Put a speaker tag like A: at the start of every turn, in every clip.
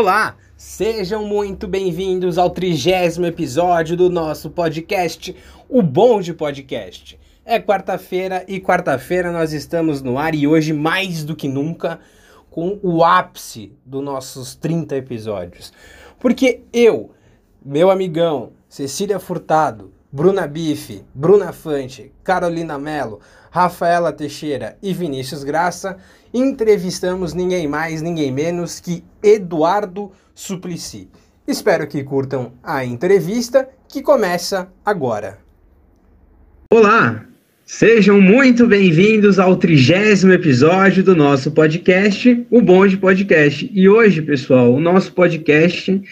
A: Olá, sejam muito bem-vindos ao trigésimo episódio do nosso podcast, o Bom de Podcast. É quarta-feira e quarta-feira nós estamos no ar e hoje mais do que nunca com o ápice dos nossos 30 episódios. Porque eu, meu amigão, Cecília Furtado, Bruna Bife, Bruna Fante, Carolina Mello, Rafaela Teixeira e Vinícius Graça entrevistamos ninguém mais, ninguém menos que Eduardo Suplicy. Espero que curtam a entrevista que começa agora. Olá, sejam muito bem-vindos ao trigésimo episódio do nosso podcast, o Bonde Podcast. E hoje, pessoal, o nosso podcast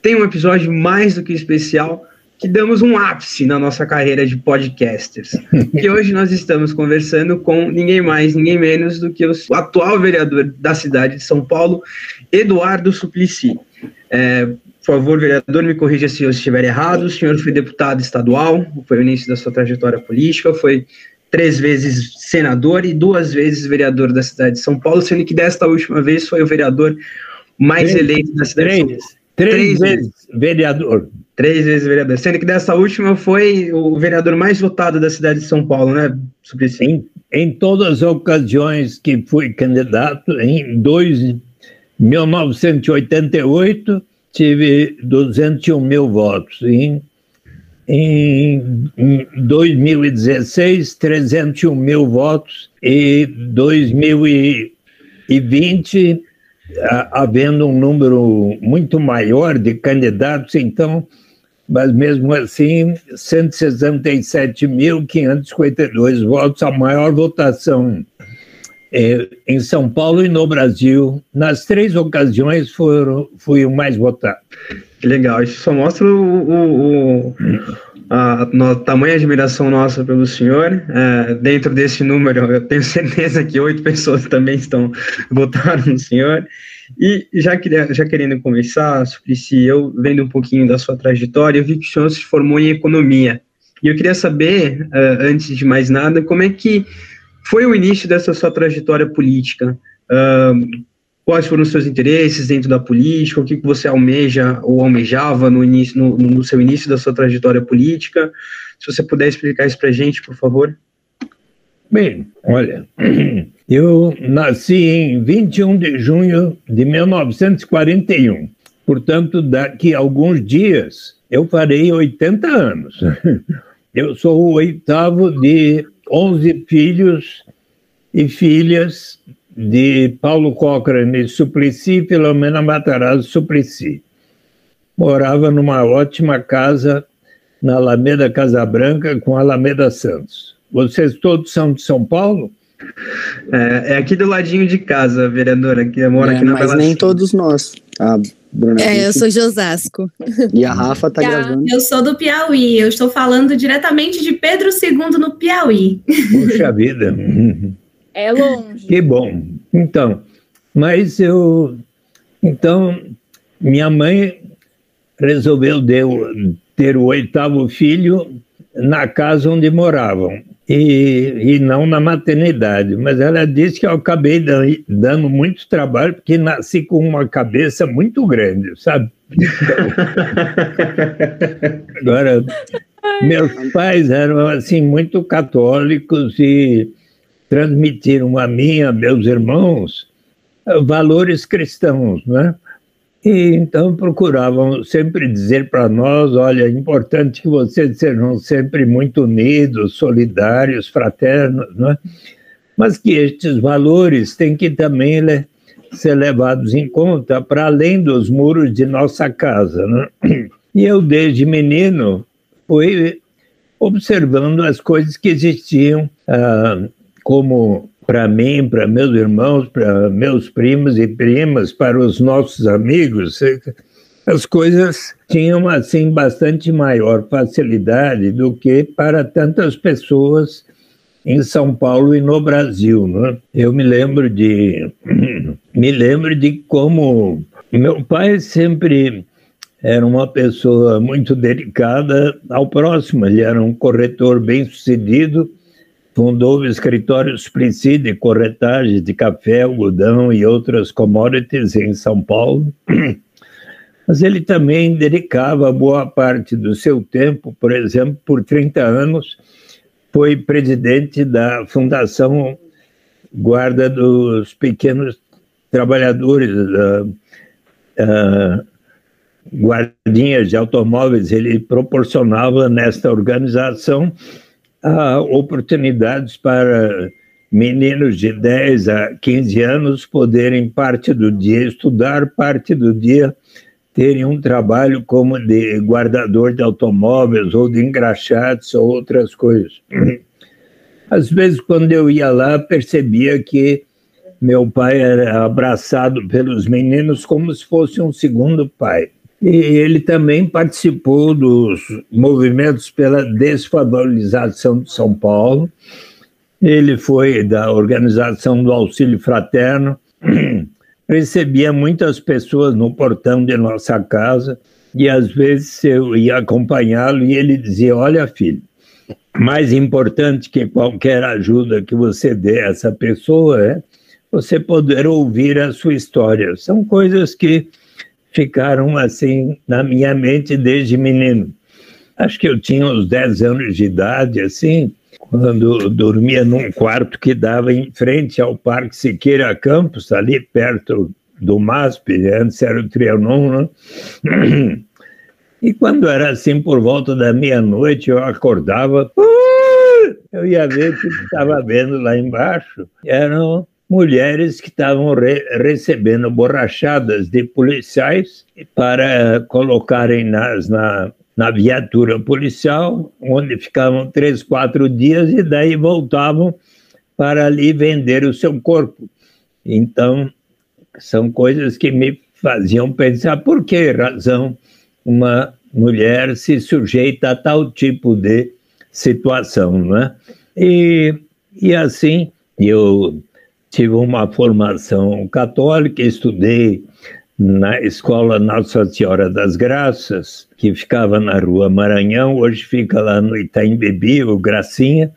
A: tem um episódio mais do que especial que damos um ápice na nossa carreira de podcasters. e hoje nós estamos conversando com ninguém mais, ninguém menos do que o atual vereador da cidade de São Paulo, Eduardo Suplicy. É, por favor, vereador, me corrija se eu estiver errado. O senhor foi deputado estadual, foi o início da sua trajetória política, foi três vezes senador e duas vezes vereador da cidade de São Paulo, sendo que desta última vez foi o vereador mais três, eleito da cidade
B: três,
A: de São Paulo.
B: Três, três vezes vereador.
A: Três vezes vereador. Sendo que dessa última foi o vereador mais votado da cidade de São Paulo, né,
B: Suplicy? Em, em todas as ocasiões que fui candidato, em dois, 1988, tive 201 mil votos. Em, em, em 2016, 301 mil votos. E 2020 havendo um número muito maior de candidatos, então, mas mesmo assim, 167.552 votos, a maior votação é, em São Paulo e no Brasil. Nas três ocasiões foram, fui o mais votado.
A: Legal, isso só mostra o, o, o a, a, tamanha admiração nossa pelo senhor. É, dentro desse número, eu tenho certeza que oito pessoas também estão votaram no senhor. E já, queria, já querendo começar, Suplicy, eu vendo um pouquinho da sua trajetória, eu vi que o senhor se formou em economia. E eu queria saber, uh, antes de mais nada, como é que foi o início dessa sua trajetória política? Uh, quais foram os seus interesses dentro da política, o que, que você almeja ou almejava no, início, no, no seu início da sua trajetória política. Se você puder explicar isso para a gente, por favor.
B: Bem, olha, eu nasci em 21 de junho de 1941, portanto, daqui a alguns dias eu farei 80 anos. Eu sou o oitavo de 11 filhos e filhas de Paulo Cochrane Suplicy e Filomena Matarazzo Suplicy. Morava numa ótima casa na Alameda Casabranca com Alameda Santos. Vocês todos são de São Paulo?
A: É, é aqui do ladinho de casa, vereadora, que mora é, aqui na
C: Mas nem todos nós. A Bruna
D: é, eu sou de Osasco.
C: E a Rafa tá gravando.
E: Eu sou do Piauí. Eu estou falando diretamente de Pedro II no Piauí.
B: Puxa vida.
D: É longe.
B: Que bom. Então, mas eu. Então, minha mãe resolveu ter o oitavo filho na casa onde moravam. E, e não na maternidade. Mas ela disse que eu acabei dando muito trabalho, porque nasci com uma cabeça muito grande, sabe? Agora, meus pais eram assim muito católicos e transmitiram a mim, a meus irmãos, valores cristãos, né? E então procuravam sempre dizer para nós: olha, é importante que vocês sejam sempre muito unidos, solidários, fraternos, né? mas que estes valores têm que também ser levados em conta para além dos muros de nossa casa. Né? E eu, desde menino, fui observando as coisas que existiam ah, como para mim, para meus irmãos, para meus primos e primas, para os nossos amigos, as coisas tinham assim bastante maior facilidade do que para tantas pessoas em São Paulo e no Brasil, né? Eu me lembro de me lembro de como meu pai sempre era uma pessoa muito dedicada ao próximo, ele era um corretor bem-sucedido fundou o escritório Suplicy de corretagem de café, algodão e outras commodities em São Paulo. Mas ele também dedicava boa parte do seu tempo, por exemplo, por 30 anos, foi presidente da Fundação Guarda dos Pequenos Trabalhadores, guardinhas de automóveis. Ele proporcionava nesta organização uh, oportunidades para meninos de 10 a 15 anos poderem parte do dia estudar, parte do dia terem um trabalho como de guardador de automóveis ou de engraxates ou outras coisas. Às vezes, quando eu ia lá, percebia que meu pai era abraçado pelos meninos como se fosse um segundo pai. E ele também participou dos movimentos pela desfavorização de São Paulo. Ele foi da organização do Auxílio Fraterno, recebia muitas pessoas no portão de nossa casa e às vezes eu ia acompanhá-lo e ele dizia: Olha, filho, mais importante que qualquer ajuda que você dê a essa pessoa é você poder ouvir a sua história. São coisas que ficaram assim na minha mente desde menino. Acho que eu tinha uns 10 anos de idade, assim, quando dormia num quarto que dava em frente ao Parque Siqueira Campos, ali perto do MASP, antes era o Trianon, né? E quando era assim, por volta da meia-noite, eu acordava, eu ia ver o que estava vendo lá embaixo. Eram mulheres que estavam re recebendo borrachadas de policiais para colocarem nas, na, na viatura policial, onde ficavam três, quatro dias e daí voltavam para ali vender o seu corpo. Então, são coisas que me faziam pensar por que razão uma mulher se sujeita a tal tipo de situação, né? E, e assim, eu tive uma formação católica, estudei na Escola Nossa Senhora das Graças, que ficava na Rua Maranhão, hoje fica lá no Itaim Bebi, o Gracinha.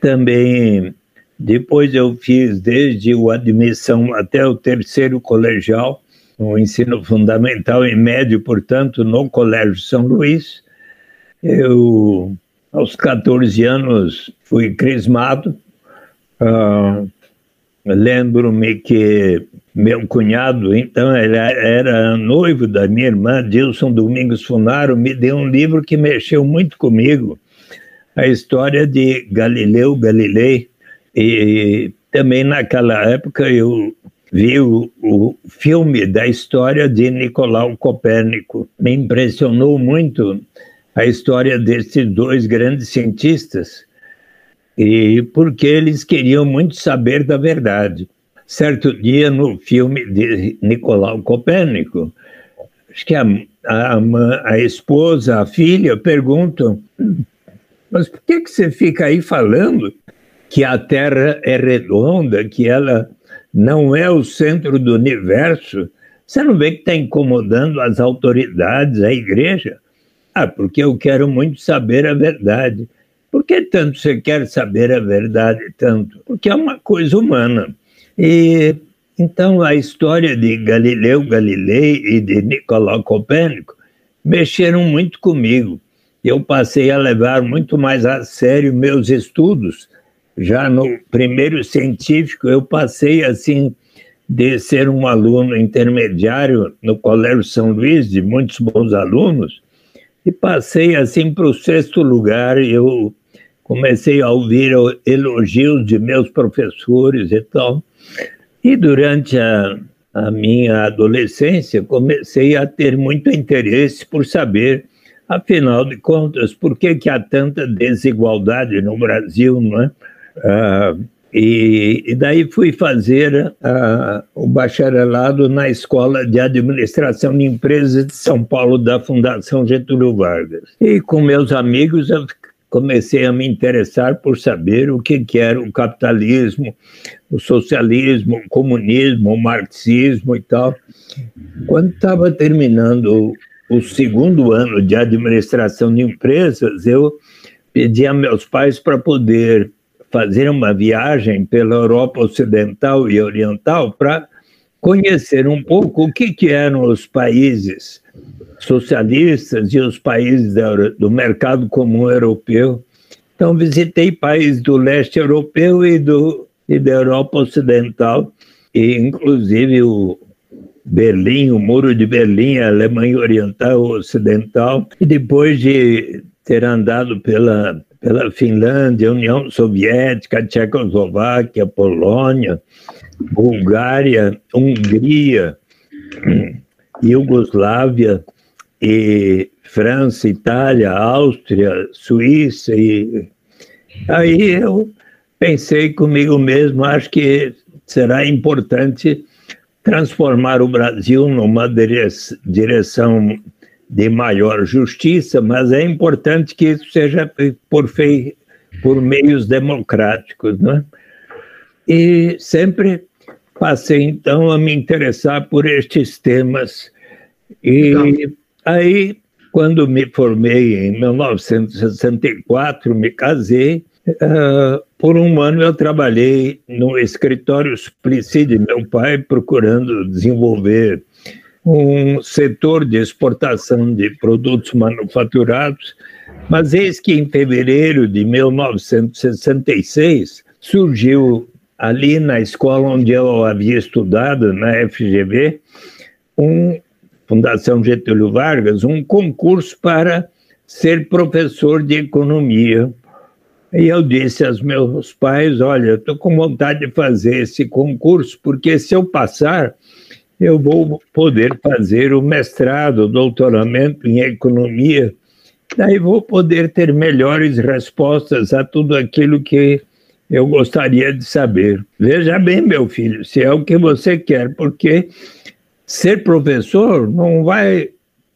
B: Também, depois eu fiz desde a admissão até o terceiro colegial, o ensino fundamental e médio, portanto, no Colégio São Luís. Eu, aos 14 anos, fui crismado. Uh, Lembro-me que meu cunhado, então, ele era noivo da minha irmã, Dilson Domingos Funaro, me deu um livro que mexeu muito comigo, a história de Galileu Galilei. E também naquela época eu vi o, o filme da história de Nicolau Copérnico. Me impressionou muito a história desses dois grandes cientistas e porque eles queriam muito saber da verdade. Certo dia, no filme de Nicolau Copérnico, acho que a, a, a esposa, a filha perguntam: Mas por que, que você fica aí falando que a Terra é redonda, que ela não é o centro do universo? Você não vê que está incomodando as autoridades, a igreja? Ah, porque eu quero muito saber a verdade. Por que tanto você quer saber a verdade tanto? Porque é uma coisa humana. E então a história de Galileu Galilei e de Nicolau Copérnico mexeram muito comigo. Eu passei a levar muito mais a sério meus estudos. Já no primeiro científico, eu passei assim de ser um aluno intermediário no Colégio São Luís, de muitos bons alunos, e passei assim para o sexto lugar. Eu comecei a ouvir elogios de meus professores e tal. E durante a, a minha adolescência, comecei a ter muito interesse por saber, afinal de contas, por que, que há tanta desigualdade no Brasil, não é? Ah, e, e, daí fui fazer uh, o bacharelado na Escola de Administração de Empresas de São Paulo, da Fundação Getúlio Vargas. E com meus amigos eu comecei a me interessar por saber o que, que era o capitalismo, o socialismo, o comunismo, o marxismo e tal. Quando estava terminando o segundo ano de administração de empresas, eu pedi a meus pais para poder fazer uma viagem pela Europa Ocidental e Oriental para conhecer um pouco o que, que eram os países socialistas e os países do mercado comum europeu. Então, visitei países do leste europeu e, do, e da Europa Ocidental, e inclusive o Berlim, o Muro de Berlim, a Alemanha Oriental Ocidental, e depois de ter andado pela, pela Finlândia, União Soviética, Tchecoslováquia, Polônia, Bulgária, Hungria, Iugoslávia e França, Itália, Áustria, Suíça e aí eu pensei comigo mesmo, acho que será importante transformar o Brasil numa direção de maior justiça, mas é importante que isso seja por, fei, por meios democráticos, né? E sempre passei então a me interessar por estes temas. E. aí, quando me formei em 1964, me casei. Uh, por um ano eu trabalhei no escritório Suplicy de meu pai, procurando desenvolver um setor de exportação de produtos manufaturados, mas eis que em fevereiro de 1966 surgiu ali na escola onde eu havia estudado, na FGV, um Fundação Getúlio Vargas, um concurso para ser professor de economia. E eu disse aos meus pais: Olha, estou com vontade de fazer esse concurso, porque se eu passar, eu vou poder fazer o mestrado, o doutoramento em economia, daí vou poder ter melhores respostas a tudo aquilo que eu gostaria de saber. Veja bem, meu filho, se é o que você quer, porque ser professor não vai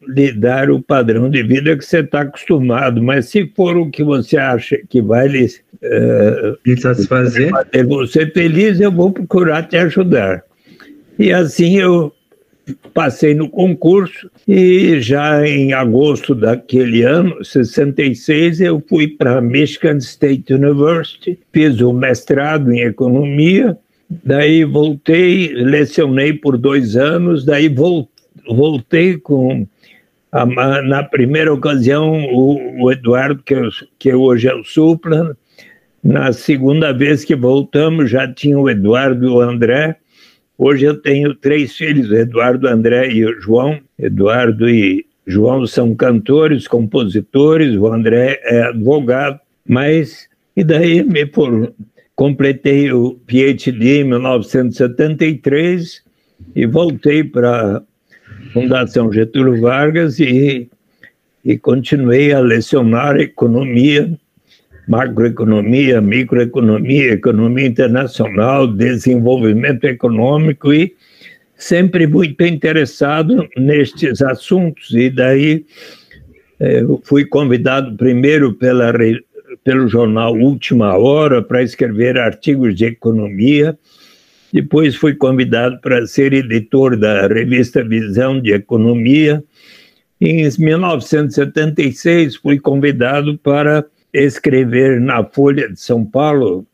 B: lhe dar o padrão de vida que você está acostumado, mas se for o que você acha que vai lhe, uh, satisfazer, fazer você feliz, eu vou procurar te ajudar. E assim eu passei no concurso e já em agosto daquele ano, 66, eu fui para Michigan State University, fiz o mestrado em economia, daí voltei, lecionei por dois anos, daí voltei com na primeira ocasião o, o Eduardo que, eu, que hoje é o Supla, na segunda vez que voltamos já tinha o Eduardo e o André Hoje eu tenho três filhos, Eduardo, André e João. Eduardo e João são cantores, compositores, o André é advogado, mas e daí me por, completei o PhD em 1973 e voltei para a Fundação Getúlio Vargas e, e continuei a lecionar economia macroeconomia, microeconomia, economia internacional, desenvolvimento econômico e sempre muito interessado nestes assuntos. E daí eh, eu fui convidado primeiro pela, pelo jornal Última Hora para escrever artigos de economia. Depois fui convidado para ser editor da revista Visão de Economia. Em 1976 fui convidado para escrever na Folha de São Paulo,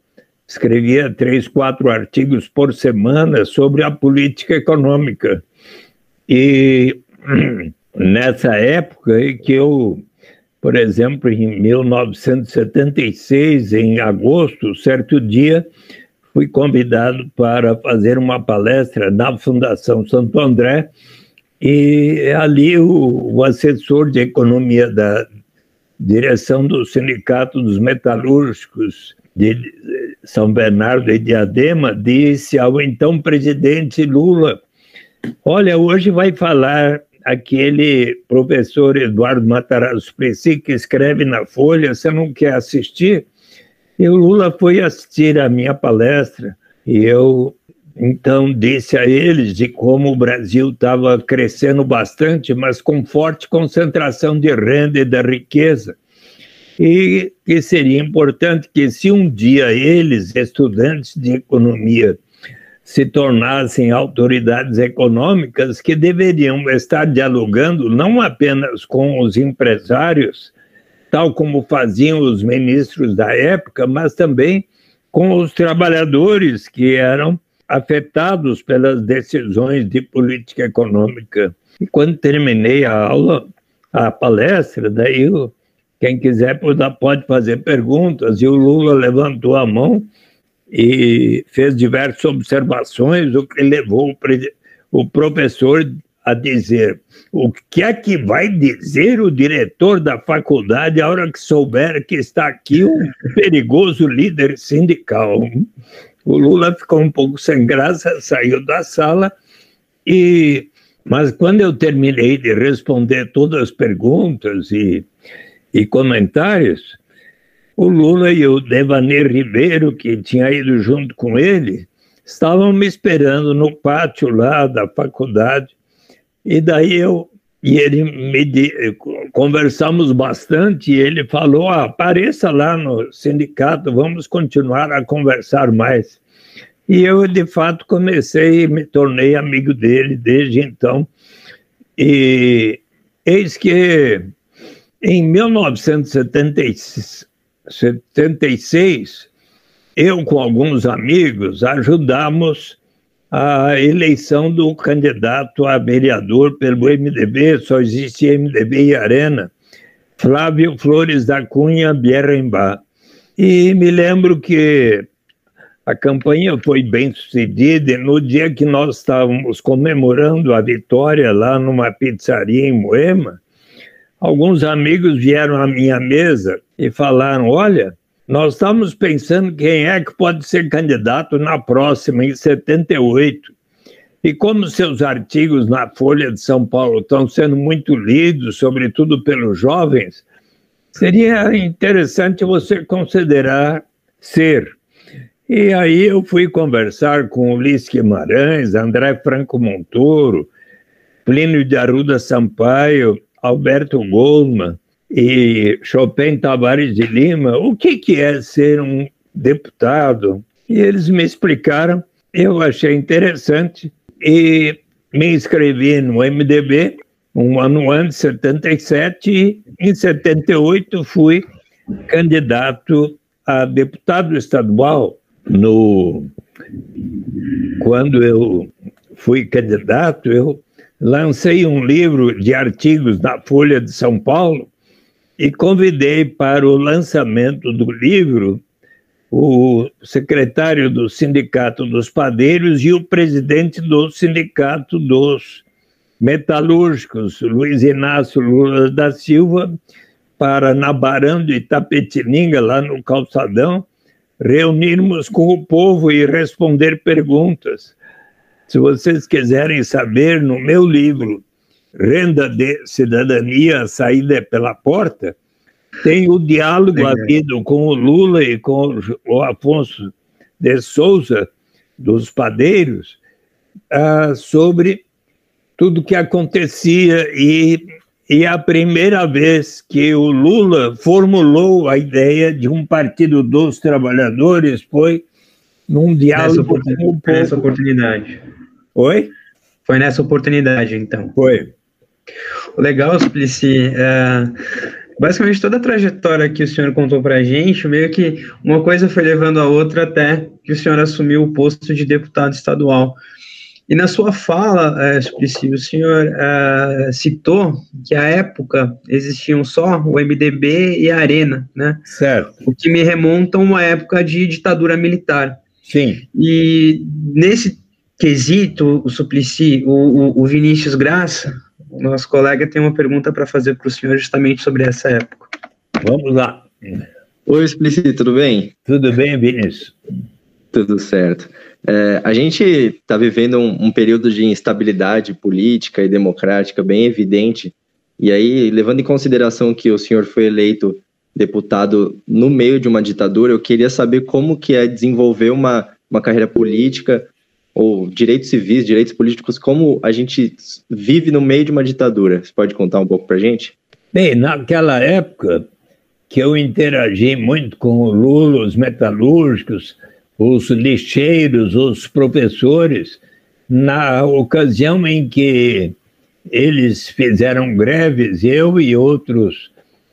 B: escrevia três, quatro artigos por semana sobre a política econômica. E nessa época que eu, por exemplo, em 1976, em agosto, certo dia, fui convidado para fazer uma palestra na Fundação Santo André, e ali o, o assessor de economia da, direção do Sindicato dos Metalúrgicos de São Bernardo e Diadema, disse ao então presidente Lula: Olha, hoje vai falar aquele professor Eduardo Matarazzo Preci, que escreve na Folha, você não quer assistir? E o Lula foi assistir a minha palestra e eu então disse a eles de como o Brasil estava crescendo bastante, mas com forte concentração de renda e da riqueza. E que seria importante que, se um dia eles, estudantes de economia, se tornassem autoridades econômicas, que deveriam estar dialogando não apenas com os empresários, tal como faziam os ministros da época, mas também com os trabalhadores que eram afetados pelas decisões de política econômica. E quando terminei a aula, a palestra, daí quem quiser pode fazer perguntas, e o Lula levantou a mão e fez diversas observações, o que levou o, o professor a dizer o que é que vai dizer o diretor da faculdade a hora que souber que está aqui um perigoso líder sindical. O Lula ficou um pouco sem graça, saiu da sala e mas quando eu terminei de responder todas as perguntas e, e comentários, o Lula e o Devanir Ribeiro, que tinha ido junto com ele, estavam me esperando no pátio lá da faculdade. E daí eu e ele me conversamos bastante e ele falou: ah, apareça lá no sindicato, vamos continuar a conversar mais. E eu, de fato, comecei e me tornei amigo dele desde então. E eis que em 1976, eu com alguns amigos ajudamos a eleição do candidato a vereador pelo MDB, só existia MDB e Arena, Flávio Flores da Cunha Bierrenbach. E me lembro que a campanha foi bem sucedida e no dia que nós estávamos comemorando a vitória lá numa pizzaria em Moema, alguns amigos vieram à minha mesa e falaram: Olha, nós estamos pensando quem é que pode ser candidato na próxima, em 78. E como seus artigos na Folha de São Paulo estão sendo muito lidos, sobretudo pelos jovens, seria interessante você considerar ser. E aí eu fui conversar com Ulisses Guimarães, André Franco Montoro, Plínio de Arruda Sampaio, Alberto Goldman, e Chopin Tavares de Lima o que, que é ser um deputado. E eles me explicaram, eu achei interessante e me inscrevi no MDB um ano antes, 77, e em 78 fui candidato a deputado estadual no quando eu fui candidato, eu lancei um livro de artigos na Folha de São Paulo e convidei para o lançamento do livro o secretário do Sindicato dos Padeiros e o presidente do Sindicato dos Metalúrgicos, Luiz Inácio Lula da Silva, para na Barão de Itapetininga, lá no Calçadão, reunirmos com o povo e responder perguntas. Se vocês quiserem saber, no meu livro, renda de cidadania, a saída é pela porta, tem o diálogo é. havido com o Lula e com o Afonso de Souza, dos padeiros, uh, sobre tudo que acontecia e, e a primeira vez que o Lula formulou a ideia de um partido dos trabalhadores foi num diálogo
A: nessa, com o povo. Nessa oportunidade.
B: Oi?
A: Foi nessa oportunidade, então.
B: Foi.
A: O legal, Suplicy, é, basicamente toda a trajetória que o senhor contou para a gente, meio que uma coisa foi levando a outra até que o senhor assumiu o posto de deputado estadual. E na sua fala, é, Suplicy, o senhor é, citou que à época existiam só o MDB e a Arena, né?
B: Certo.
A: O que me remonta a uma época de ditadura militar.
B: Sim.
A: E nesse quesito, o Suplicy, o, o, o Vinícius Graça, nosso colega tem uma pergunta para fazer para o senhor justamente sobre essa época.
B: Vamos lá.
F: Oi, Explicit, tudo bem?
B: Tudo bem, Vinícius?
F: Tudo certo. É, a gente está vivendo um, um, período de instabilidade política e democrática bem evidente. E aí, levando em consideração que o senhor foi eleito deputado no meio de uma ditadura, eu queria saber como que é desenvolver uma, uma carreira política ou direitos civis, direitos políticos, como a gente vive no meio de uma ditadura. Você pode contar um pouco para gente?
B: Bem, naquela época que eu interagi muito com o Lula, os metalúrgicos, os lixeiros, os professores, na ocasião em que eles fizeram greves, eu e outros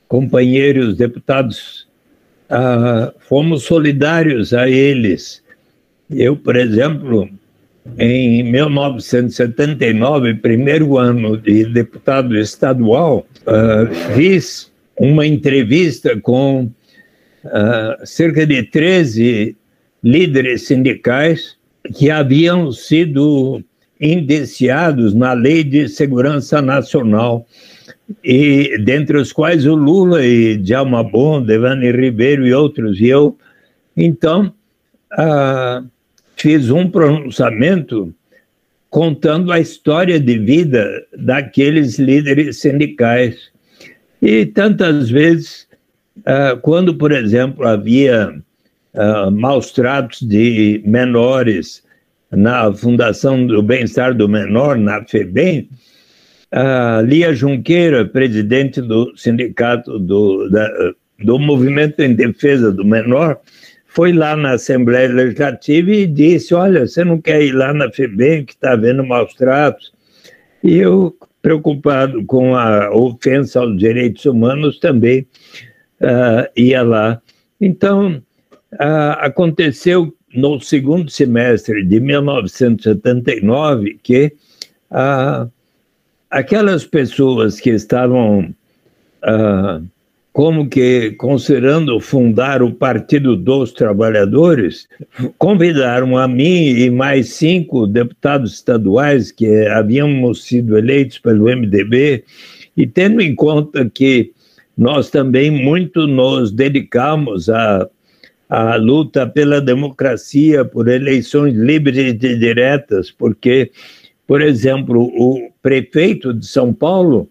B: companheiros deputados uh, fomos solidários a eles. Eu, por exemplo, em 1979, primeiro ano de deputado estadual, uh, fiz uma entrevista com uh, cerca de 13 líderes sindicais que haviam sido indiciados na Lei de Segurança Nacional, e dentre os quais o Lula e Djalma Bom, Devane Ribeiro e outros. E eu, então, uh, fiz um pronunciamento contando a história de vida daqueles líderes sindicais. E tantas vezes, uh, quando, por exemplo, havia uh, maus tratos de menores na Fundação do Bem-Estar do Menor, na FEBEM, a Lia Junqueira, presidente do sindicato do, da, do Movimento em Defesa do Menor, foi lá na Assembleia Legislativa e disse: Olha, você não quer ir lá na FEBEM, que está havendo maus tratos? E eu, preocupado com a ofensa aos direitos humanos, também uh, ia lá. Então, uh, aconteceu no segundo semestre de 1979 que uh, aquelas pessoas que estavam como que, considerando fundar o Partido dos Trabalhadores, convidaram a mim e mais cinco deputados estaduais que havíamos sido eleitos pelo MDB, e tendo em conta que nós também muito nos dedicamos à, à luta pela democracia, por eleições livres e diretas, porque, por exemplo, o prefeito de São Paulo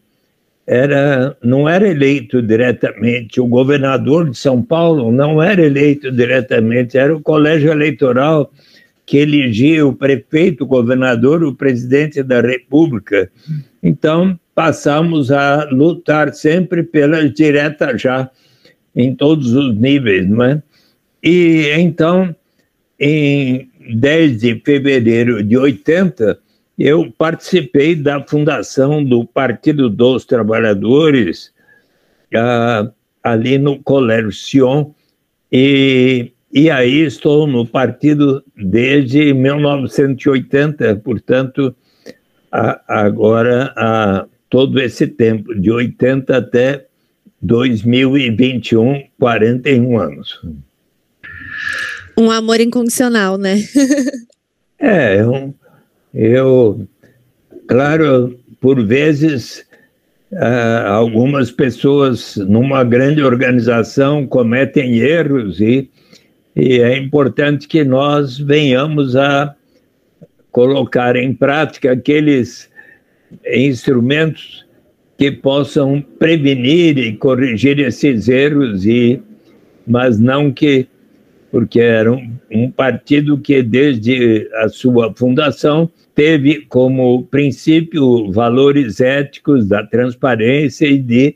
B: era, não era eleito diretamente, o governador de São Paulo não era eleito diretamente, era o colégio eleitoral que elegia o prefeito, o governador, o presidente da República. Então, passamos a lutar sempre pelas diretas já, em todos os níveis, não é? E então, em 10 de fevereiro de 80, eu participei da fundação do Partido dos Trabalhadores, uh, ali no Colégio Sion, e, e aí estou no partido desde 1980, portanto, a, agora há todo esse tempo, de 80 até 2021, 41 anos.
D: Um amor incondicional, né?
B: é, é um, eu, claro, por vezes, uh, algumas pessoas numa grande organização cometem erros e, e é importante que nós venhamos a colocar em prática aqueles instrumentos que possam prevenir e corrigir esses erros e mas não que porque era um, um partido que desde a sua fundação teve como princípio valores éticos da transparência e de,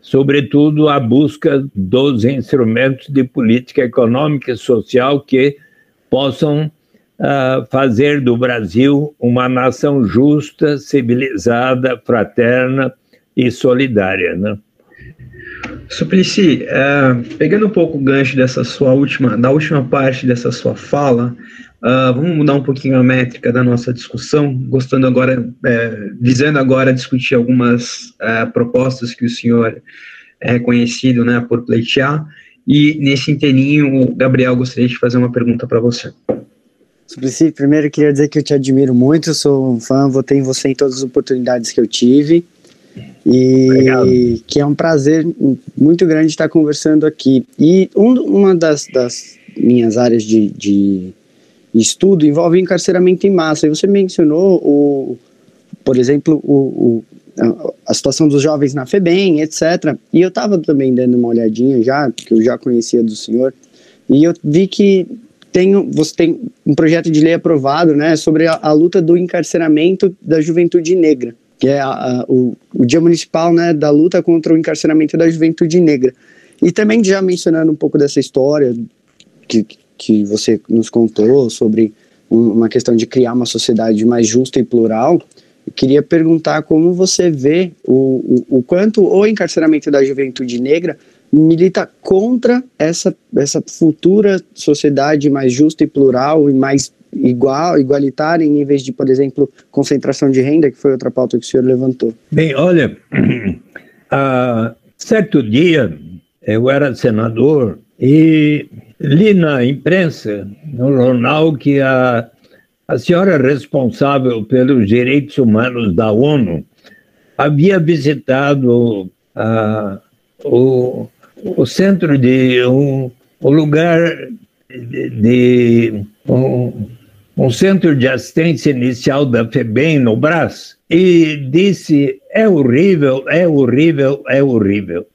B: sobretudo, a busca dos instrumentos de política econômica e social que possam uh, fazer do Brasil uma nação justa, civilizada, fraterna e solidária. Né?
A: Suplicy, uh, pegando um pouco o gancho dessa sua última, da última parte dessa sua fala, Uh, vamos mudar um pouquinho a métrica da nossa discussão, gostando agora, é, visando agora discutir algumas é, propostas que o senhor é reconhecido né, por pleitear. E nesse inteirinho, o Gabriel gostaria de fazer uma pergunta para você.
C: Suplicy, primeiro queria dizer que eu te admiro muito, sou um fã, votei em você em todas as oportunidades que eu tive. E Obrigado. que é um prazer muito grande estar conversando aqui. E um, uma das, das minhas áreas de, de estudo envolve encarceramento em massa. E você mencionou, o, por exemplo, o, o a, situação dos jovens na FEBEM, etc. E eu estava também dando uma olhadinha já, que eu já conhecia do senhor, e eu vi que tem, você tem um projeto de lei aprovado né, sobre a, a luta do encarceramento da juventude negra, que é a, o, o Dia Municipal né, da luta contra o encarceramento da juventude negra. E também já mencionando um pouco dessa história que, que você nos contou sobre uma questão de criar uma sociedade mais justa e plural, eu queria perguntar como você vê o, o, o quanto o encarceramento da juventude negra milita contra essa, essa futura sociedade mais justa e plural e mais igual, igualitária em níveis de, por exemplo, concentração de renda, que foi outra pauta que o senhor levantou?
B: Bem, olha, uh, certo dia eu era senador e li na imprensa, no jornal, que a, a senhora responsável pelos direitos humanos da ONU havia visitado uh, o, o centro de um, lugar de, de um, um centro de assistência inicial da FEBEM no Brás e disse é horrível, é horrível, é horrível.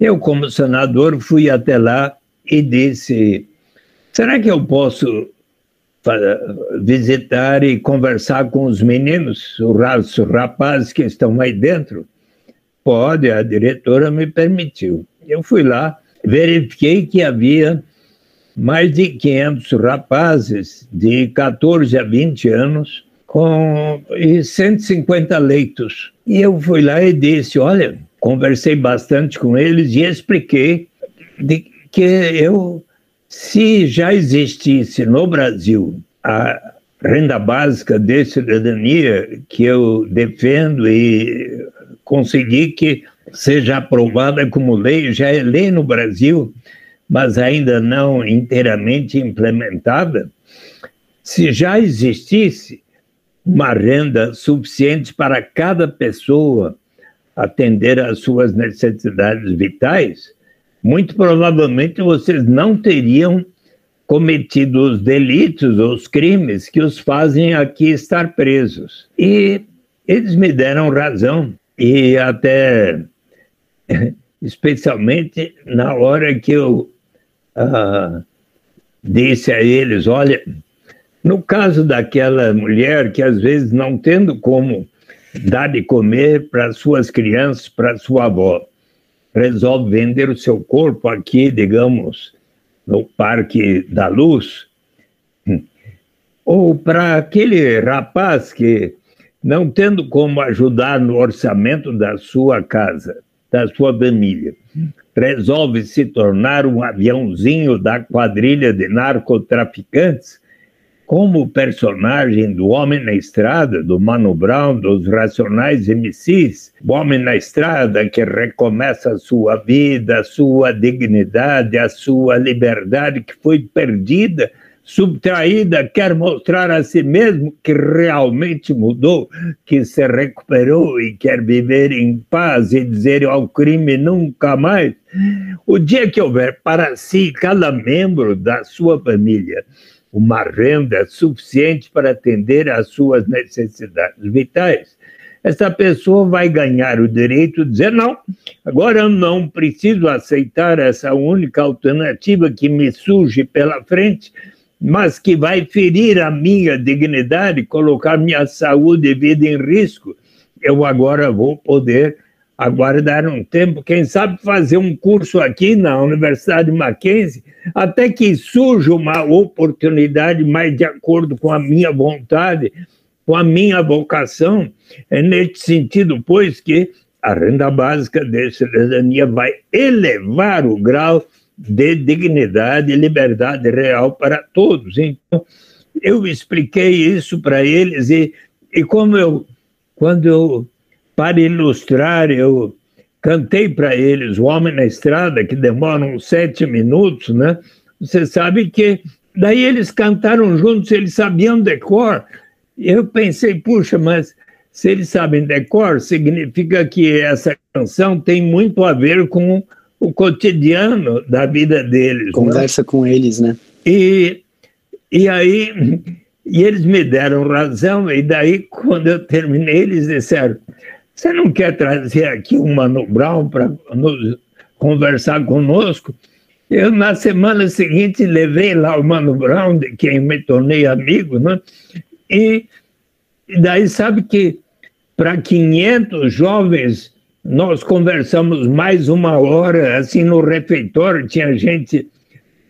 B: Eu, como senador, fui até lá e disse: será que eu posso visitar e conversar com os meninos, os rapazes que estão aí dentro? Pode, a diretora me permitiu. Eu fui lá, verifiquei que havia mais de 500 rapazes de 14 a 20 anos com e 150 leitos. E eu fui lá e disse: Olha, conversei bastante com eles e expliquei que eu, se já existisse no Brasil a renda básica de cidadania que eu defendo e consegui que seja aprovada como lei, já é lei no Brasil, mas ainda não inteiramente implementada, se já existisse uma renda suficiente para cada pessoa atender às suas necessidades vitais, muito provavelmente vocês não teriam cometido os delitos, os crimes que os fazem aqui estar presos. E eles me deram razão, e até especialmente na hora que eu uh, disse a eles: olha, no caso daquela mulher que às vezes não tendo como dar de comer para suas crianças, para sua avó, resolve vender o seu corpo aqui, digamos, no Parque da Luz, ou para aquele rapaz que, não tendo como ajudar no orçamento da sua casa, da sua família, resolve se tornar um aviãozinho da quadrilha de narcotraficantes, como personagem do Homem na Estrada, do Mano Brown, dos Racionais MCs, o Homem na Estrada que recomeça a sua vida, a sua dignidade, a sua liberdade que foi perdida, subtraída, quer mostrar a si mesmo que realmente mudou, que se recuperou e quer viver em paz e dizer ao crime nunca mais. O dia que houver para si, cada membro da sua família, uma renda suficiente para atender às suas necessidades vitais, essa pessoa vai ganhar o direito de dizer: não, agora eu não preciso aceitar essa única alternativa que me surge pela frente, mas que vai ferir a minha dignidade, colocar minha saúde e vida em risco. Eu agora vou poder aguardar um tempo, quem sabe fazer um curso aqui na Universidade Mackenzie, até que surja uma oportunidade mais de acordo com a minha vontade, com a minha vocação. É nesse sentido, pois, que a renda básica de cidadania vai elevar o grau de dignidade e liberdade real para todos. Então, eu expliquei isso para eles e, e como eu, quando eu para ilustrar, eu cantei para eles O Homem na Estrada, que demora uns sete minutos, né? Você sabe que daí eles cantaram juntos, eles sabiam decor. Eu pensei, puxa, mas se eles sabem decor, significa que essa canção tem muito a ver com o cotidiano da vida deles. Né?
C: Conversa né? com eles, né?
B: E, e aí, e eles me deram razão, e daí, quando eu terminei, eles disseram: você não quer trazer aqui o Mano Brown para conversar conosco? Eu, na semana seguinte, levei lá o Mano Brown, de quem me tornei amigo, né? e, e daí sabe que para 500 jovens nós conversamos mais uma hora, assim, no refeitório, tinha gente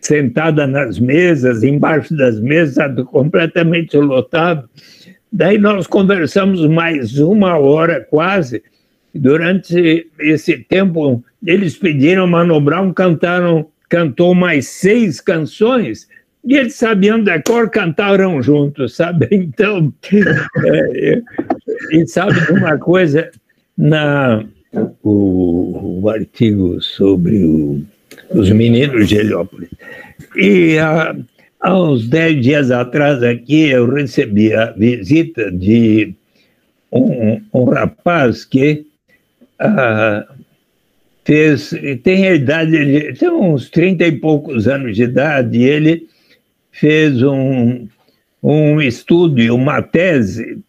B: sentada nas mesas, embaixo das mesas, completamente lotado. Daí nós conversamos mais uma hora quase, Durante esse tempo, eles pediram Mano Brown, cantaram, cantou mais seis canções e eles sabiam da cor, cantaram juntos, sabe? Então, é, e sabe uma coisa, na, o, o artigo sobre o, os meninos de Heliópolis, e há, há uns dez dias atrás aqui eu recebi a visita de um, um rapaz que ah, fez, tem a idade, tem uns trinta e poucos anos de idade, e ele fez um, um estudo, uma tese,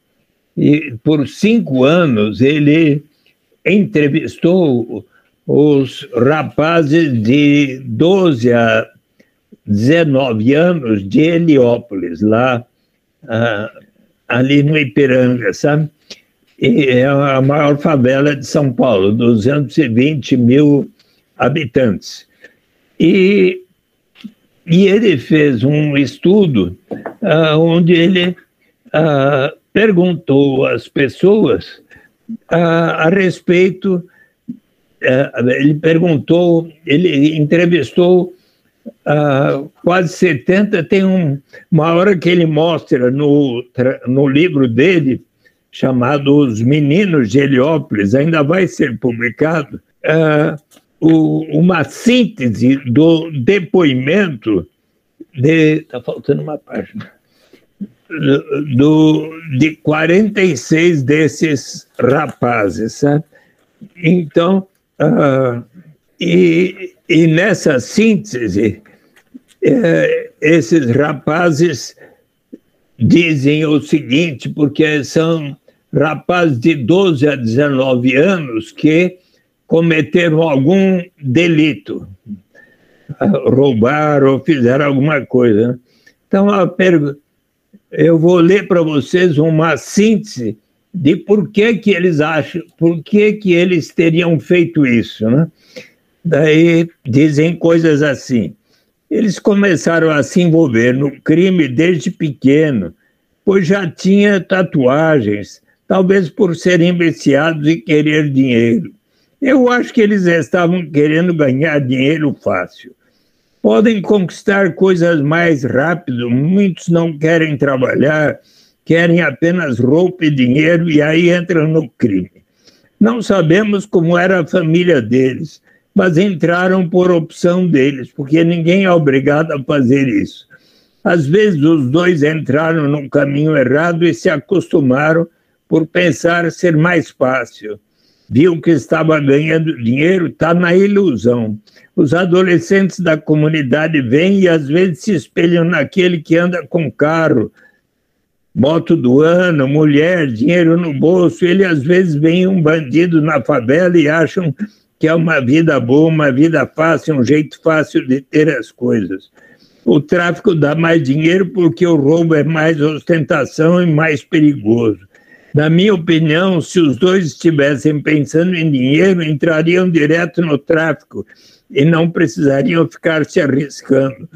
B: e por cinco anos ele entrevistou os rapazes de 12 a 19 anos de Heliópolis, lá ah, ali no Ipiranga, sabe? E é a maior favela de São Paulo, 220 mil habitantes. E, e ele fez um estudo ah, onde ele ah, perguntou às pessoas ah, a respeito, ah, ele perguntou, ele entrevistou ah, quase 70, tem um, uma hora que ele mostra no, no livro dele, chamado Os Meninos de Heliópolis, ainda vai ser publicado, uh, o, uma síntese do depoimento de. Está faltando uma página. Do, de 46 desses rapazes? Então, uh, e, e nessa síntese, uh, esses rapazes dizem o seguinte, porque são rapazes de 12 a 19 anos que cometeram algum delito, roubaram ou fizeram alguma coisa. Né? Então, eu vou ler para vocês uma síntese de por que, que eles acham, por que, que eles teriam feito isso. Né? Daí dizem coisas assim. Eles começaram a se envolver no crime desde pequeno, pois já tinha tatuagens, talvez por serem viciados e querer dinheiro. Eu acho que eles estavam querendo ganhar dinheiro fácil. Podem conquistar coisas mais rápido, muitos não querem trabalhar, querem apenas roupa e dinheiro e aí entram no crime. Não sabemos como era a família deles, mas entraram por opção deles, porque ninguém é obrigado a fazer isso. Às vezes os dois entraram no caminho errado e se acostumaram por pensar ser mais fácil. Viu que estava ganhando dinheiro, está na ilusão. Os adolescentes da comunidade vêm e às vezes se espelham naquele que anda com carro, moto do ano, mulher, dinheiro no bolso. Ele às vezes vem um bandido na favela e acham que é uma vida boa, uma vida fácil, um jeito fácil de ter as coisas. O tráfico dá mais dinheiro porque o roubo é mais ostentação e mais perigoso. Na minha opinião, se os dois estivessem pensando em dinheiro, entrariam direto no tráfico e não precisariam ficar se arriscando.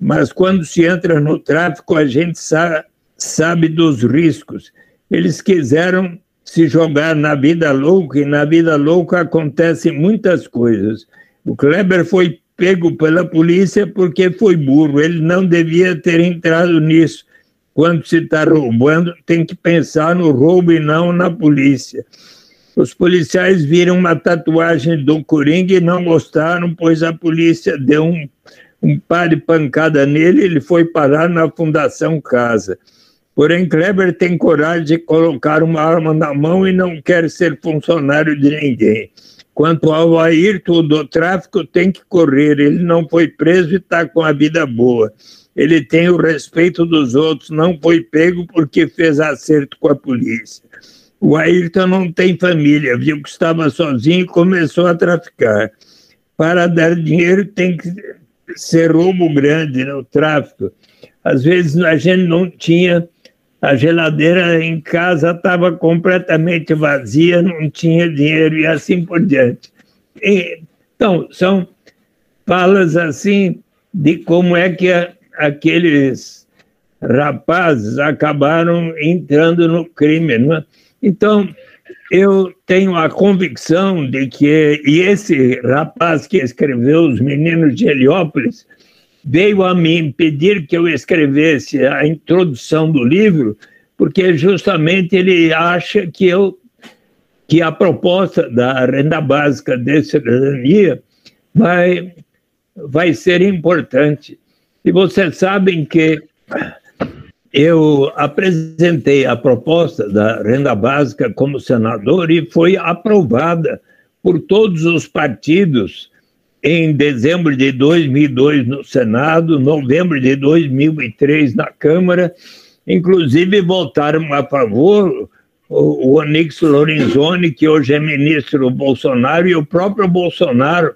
B: Mas quando se entra no tráfico, a gente sa sabe dos riscos. Eles quiseram se jogar na vida louca e na vida louca acontecem muitas coisas. O Kleber foi pego pela polícia porque foi burro, ele não devia ter entrado nisso quando se está roubando, tem que pensar no roubo e não na polícia. Os policiais viram uma tatuagem do Coringa e não gostaram, pois a polícia deu um, um par de pancada nele e ele foi parar na Fundação Casa. Porém, Kleber tem coragem de colocar uma arma na mão e não quer ser funcionário de ninguém. Quanto ao Ayrton do tráfico, tem que correr. Ele não foi preso e está com a vida boa ele tem o respeito dos outros, não foi pego porque fez acerto com a polícia. O Ayrton não tem família, viu que estava sozinho e começou a traficar. Para dar dinheiro tem que ser roubo grande no né, tráfico. Às vezes a gente não tinha, a geladeira em casa estava completamente vazia, não tinha dinheiro e assim por diante. E, então, são falas assim de como é que aqueles rapazes acabaram entrando no crime. É? Então, eu tenho a convicção de que, e esse rapaz que escreveu Os Meninos de Heliópolis veio a mim pedir que eu escrevesse a introdução do livro, porque justamente ele acha que eu que a proposta da renda básica de cidadania vai, vai ser importante. E vocês sabem que eu apresentei a proposta da renda básica como senador e foi aprovada por todos os partidos em dezembro de 2002 no Senado, novembro de 2003 na Câmara, inclusive votaram a favor o, Onix Lorenzoni, que hoje é ministro Bolsonaro, e o próprio Bolsonaro,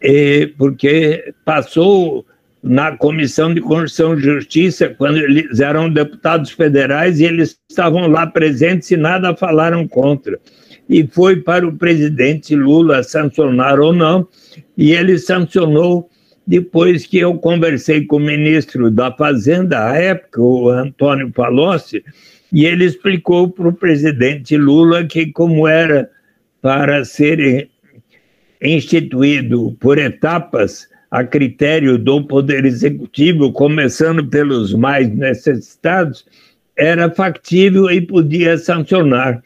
B: eh, porque passou na Comissão de Constituição e Justiça, quando eles eram deputados federais e eles estavam lá presentes e nada falaram contra. E foi para o presidente Lula sancionar ou não, e ele sancionou depois que eu conversei com o ministro da Fazenda, à época, o Antônio Palocci, e ele explicou para o presidente Lula que, como era para ser instituído por etapas, a critério do Poder Executivo, começando pelos mais necessitados, era factível e podia sancionar.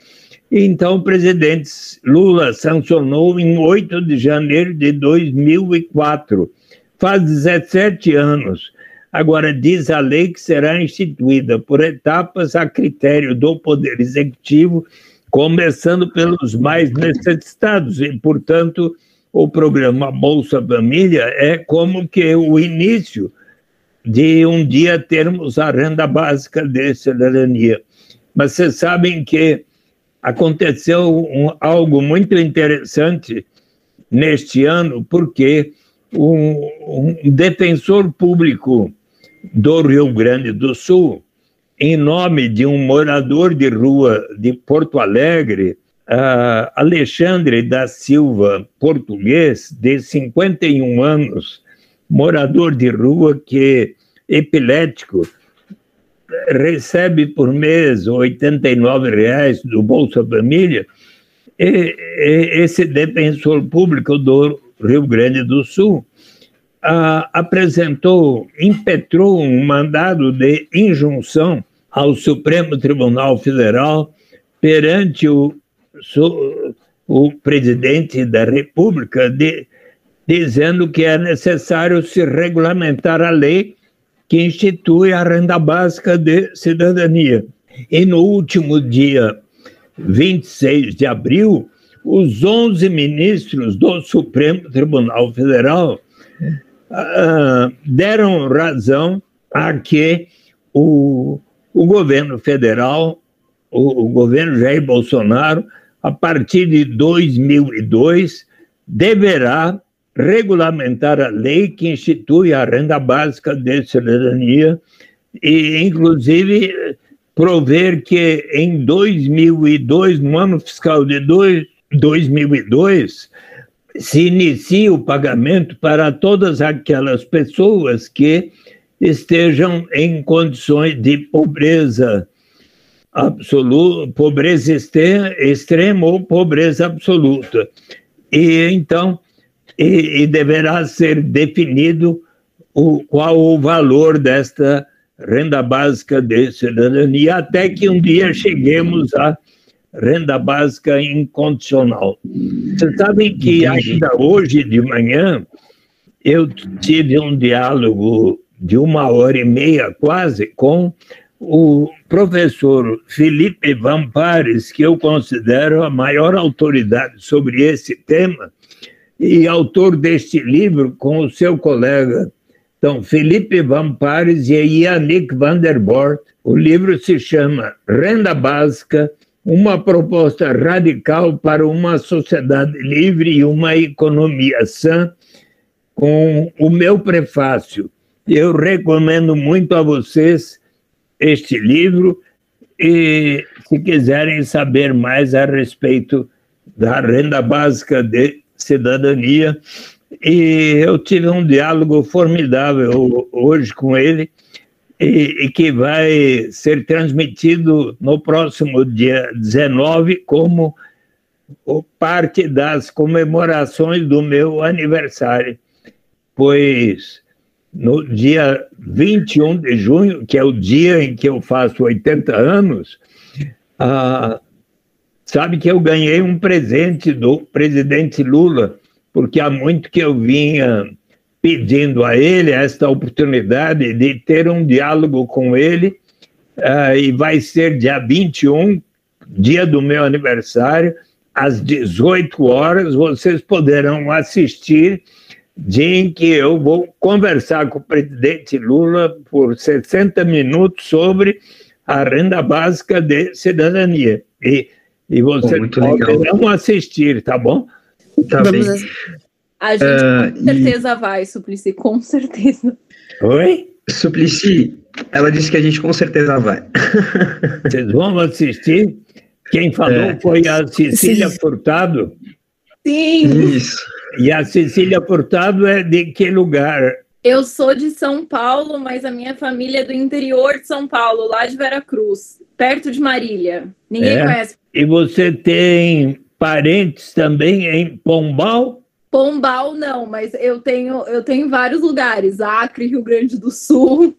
B: Então, o presidente Lula sancionou em 8 de janeiro de 2004. Faz 17 anos. Agora, diz a lei que será instituída por etapas a critério do Poder Executivo, começando pelos mais necessitados, e, portanto, o programa Bolsa Família é como que o início de um dia termos a renda básica de cidadania. Mas vocês sabem que aconteceu um, algo muito interessante neste ano, porque um, um defensor público do Rio Grande do Sul, em nome de um morador de rua de Porto Alegre, uh, Alexandre da Silva, português, de 51 anos, morador de rua que epilético, recebe por mês 89 reais do Bolsa Família, e, e, esse defensor público do Rio Grande do Sul uh, apresentou, impetrou um mandado de injunção ao Supremo Tribunal Federal perante o o presidente da República de, dizendo que é necessário se regulamentar a lei que institui a renda básica de cidadania. E no último dia 26 de abril, os 11 ministros do Supremo Tribunal Federal uh, deram razão a que o, o governo federal, o, o governo Jair Bolsonaro, a partir de 2002, deverá regulamentar a lei que institui a renda básica de cidadania e, inclusive, prover que em 2002, no ano fiscal de dois, 2002, se inicie o pagamento para todas aquelas pessoas que estejam em condições de pobreza absoluta, pobreza extrema ou pobreza absoluta. E então, e, e deverá ser definido o, qual o valor desta renda básica de cidadania, até que um dia cheguemos à renda básica incondicional. Vocês sabem que ainda hoje de manhã eu tive um diálogo de uma hora e meia quase com o professor Felipe Vampares, que eu considero a maior autoridade sobre esse tema, e autor deste livro com o seu colega. Então, Felipe Vampares e Yannick van der Bort. O livro se chama Renda Básica, uma proposta radical para uma sociedade livre e uma economia sã, com o meu prefácio. Eu recomendo muito a vocês este livro e, se quiserem saber mais a respeito da renda básica de cidadania, e eu tive um diálogo formidável hoje com ele, e, e, que vai ser transmitido no próximo dia 19 como parte das comemorações do meu aniversário, pois no dia 21 de junho, que é o dia em que eu faço 80 anos, ah, sabe que eu ganhei um presente do presidente Lula, porque há muito que eu vinha pedindo a ele esta oportunidade de ter um diálogo com ele, ah, e vai ser dia 21, dia do meu aniversário, às 18 horas, vocês poderão assistir dia em que eu vou conversar com o presidente Lula por 60 minutos sobre a renda básica de cidadania. E, e vocês poderão assistir, tá bom?
A: Tá Vamos
G: bem. A gente uh, com certeza e... vai, Suplicy, com certeza.
B: Oi?
A: Suplicy, ela disse que a gente com certeza vai.
B: Vocês vão assistir? Quem falou é. foi a Cecília Sim. Furtado.
G: Sim.
A: Isso.
B: E a Cecília Furtado é de que lugar?
G: Eu sou de São Paulo, mas a minha família é do interior de São Paulo, lá de Veracruz, perto de Marília. Ninguém é. conhece.
B: E você tem parentes também em Pombal?
G: Pombal não, mas eu tenho eu tenho vários lugares, Acre, Rio Grande do Sul,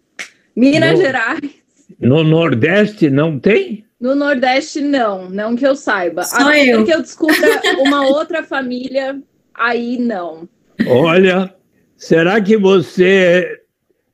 G: Minas no, Gerais.
B: No Nordeste não tem?
G: No Nordeste, não, não que eu saiba.
E: Só a eu.
G: que eu descubra uma outra família, aí não.
B: Olha, será que você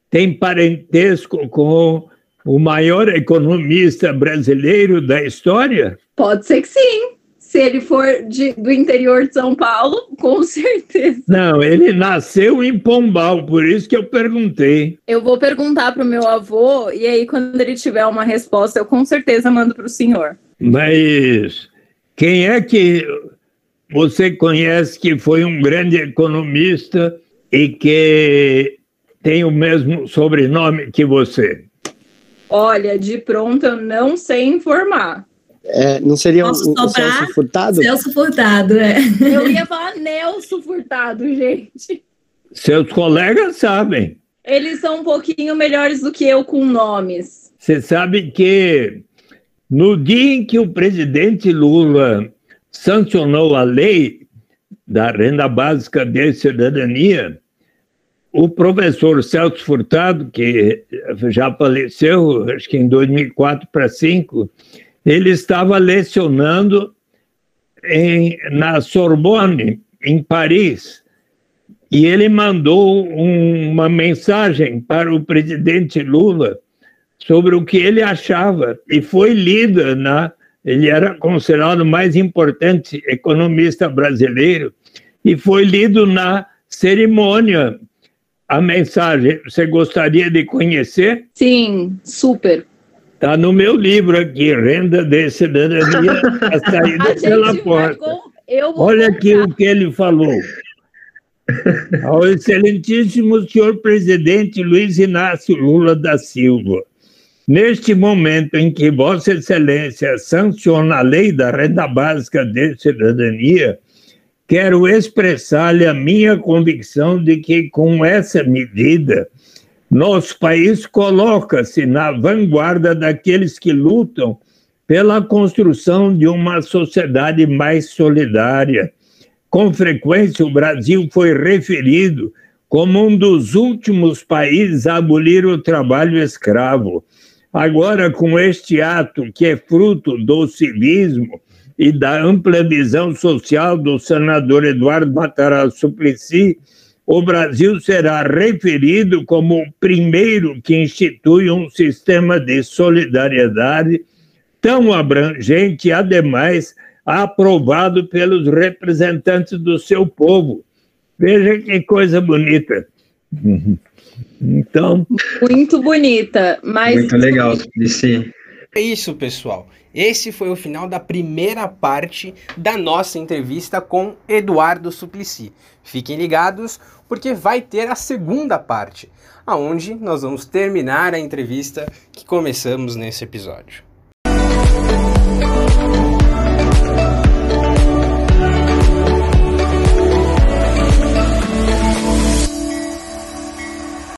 B: tem parentesco com o maior economista brasileiro da história?
G: Pode ser que sim. Se ele for de, do interior de São Paulo, com certeza.
B: Não, ele nasceu em Pombal, por isso que eu perguntei.
G: Eu vou perguntar para o meu avô, e aí, quando ele tiver uma resposta, eu com certeza mando para o senhor.
B: Mas quem é que você conhece que foi um grande economista e que tem o mesmo sobrenome que você?
G: Olha, de pronto eu não sei informar.
C: É, não seria o, o Celso Furtado?
E: Celso Furtado, é.
G: Eu ia falar Nelson Furtado, gente.
B: Seus colegas sabem.
G: Eles são um pouquinho melhores do que eu com nomes.
B: Você sabe que no dia em que o presidente Lula sancionou a lei da renda básica de cidadania, o professor Celso Furtado, que já faleceu, acho que em 2004 para 2005, ele estava lecionando em, na Sorbonne, em Paris, e ele mandou um, uma mensagem para o presidente Lula sobre o que ele achava, e foi lida na. Ele era considerado o mais importante economista brasileiro, e foi lido na cerimônia a mensagem. Você gostaria de conhecer?
G: Sim, super.
B: Está no meu livro aqui, Renda de Cidadania, a saída pela porta. Olha aqui o que ele falou. Ao excelentíssimo senhor presidente Luiz Inácio Lula da Silva, neste momento em que Vossa Excelência sanciona a lei da renda básica de cidadania, quero expressar-lhe a minha convicção de que com essa medida nosso país coloca-se na vanguarda daqueles que lutam pela construção de uma sociedade mais solidária. Com frequência, o Brasil foi referido como um dos últimos países a abolir o trabalho escravo. Agora, com este ato, que é fruto do civismo e da ampla visão social do senador Eduardo Matarazzo Suplicy, o Brasil será referido como o primeiro que institui um sistema de solidariedade tão abrangente e, ademais, aprovado pelos representantes do seu povo. Veja que coisa bonita. Então.
G: Muito bonita, mas.
A: Muito legal, Sim.
H: É isso, pessoal. Esse foi o final da primeira parte da nossa entrevista com Eduardo Suplicy. Fiquem ligados porque vai ter a segunda parte, aonde nós vamos terminar a entrevista que começamos nesse episódio.